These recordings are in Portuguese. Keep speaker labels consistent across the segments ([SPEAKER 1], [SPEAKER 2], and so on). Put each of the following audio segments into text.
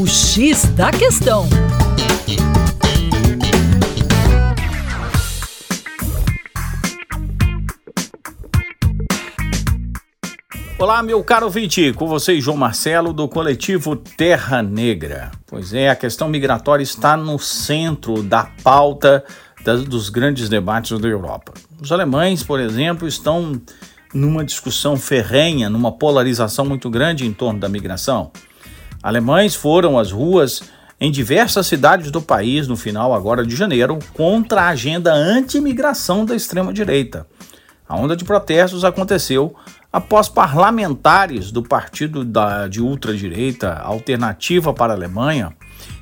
[SPEAKER 1] O X da Questão.
[SPEAKER 2] Olá, meu caro ouvinte, com vocês, João Marcelo, do coletivo Terra Negra. Pois é, a questão migratória está no centro da pauta das, dos grandes debates da Europa. Os alemães, por exemplo, estão numa discussão ferrenha, numa polarização muito grande em torno da migração. Alemães foram às ruas em diversas cidades do país no final agora de janeiro contra a agenda anti-imigração da extrema-direita. A onda de protestos aconteceu após parlamentares do partido da, de ultradireita Alternativa para a Alemanha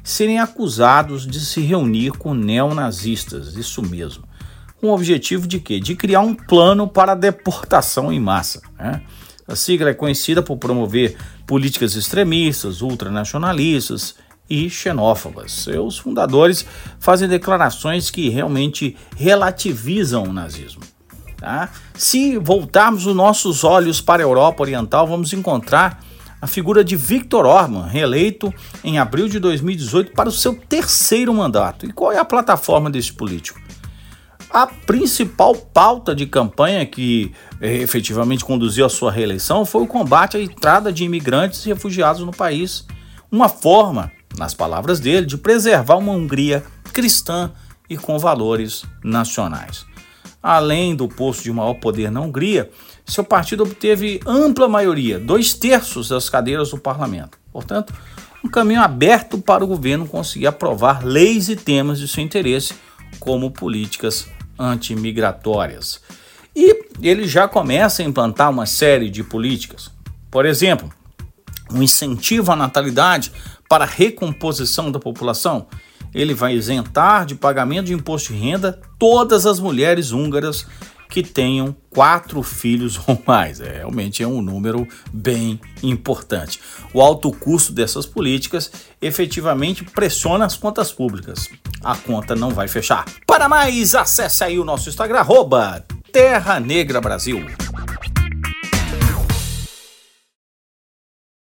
[SPEAKER 2] serem acusados de se reunir com neonazistas, isso mesmo. Com o objetivo de quê? De criar um plano para deportação em massa. Né? A sigla é conhecida por promover políticas extremistas, ultranacionalistas e xenófobas. Seus fundadores fazem declarações que realmente relativizam o nazismo. Tá? Se voltarmos os nossos olhos para a Europa Oriental, vamos encontrar a figura de Viktor Orban, reeleito em abril de 2018 para o seu terceiro mandato. E qual é a plataforma desse político? A principal pauta de campanha que eh, efetivamente conduziu à sua reeleição foi o combate à entrada de imigrantes e refugiados no país. Uma forma, nas palavras dele, de preservar uma Hungria cristã e com valores nacionais. Além do posto de maior poder na Hungria, seu partido obteve ampla maioria, dois terços das cadeiras do parlamento. Portanto, um caminho aberto para o governo conseguir aprovar leis e temas de seu interesse, como políticas antimigratórias. E ele já começa a implantar uma série de políticas. Por exemplo, um incentivo à natalidade para recomposição da população ele vai isentar de pagamento de imposto de renda todas as mulheres húngaras que tenham quatro filhos ou mais. É, realmente é um número bem importante. O alto custo dessas políticas efetivamente pressiona as contas públicas. A conta não vai fechar. Para mais, acesse aí o nosso Instagram, arroba Terra Negra Brasil.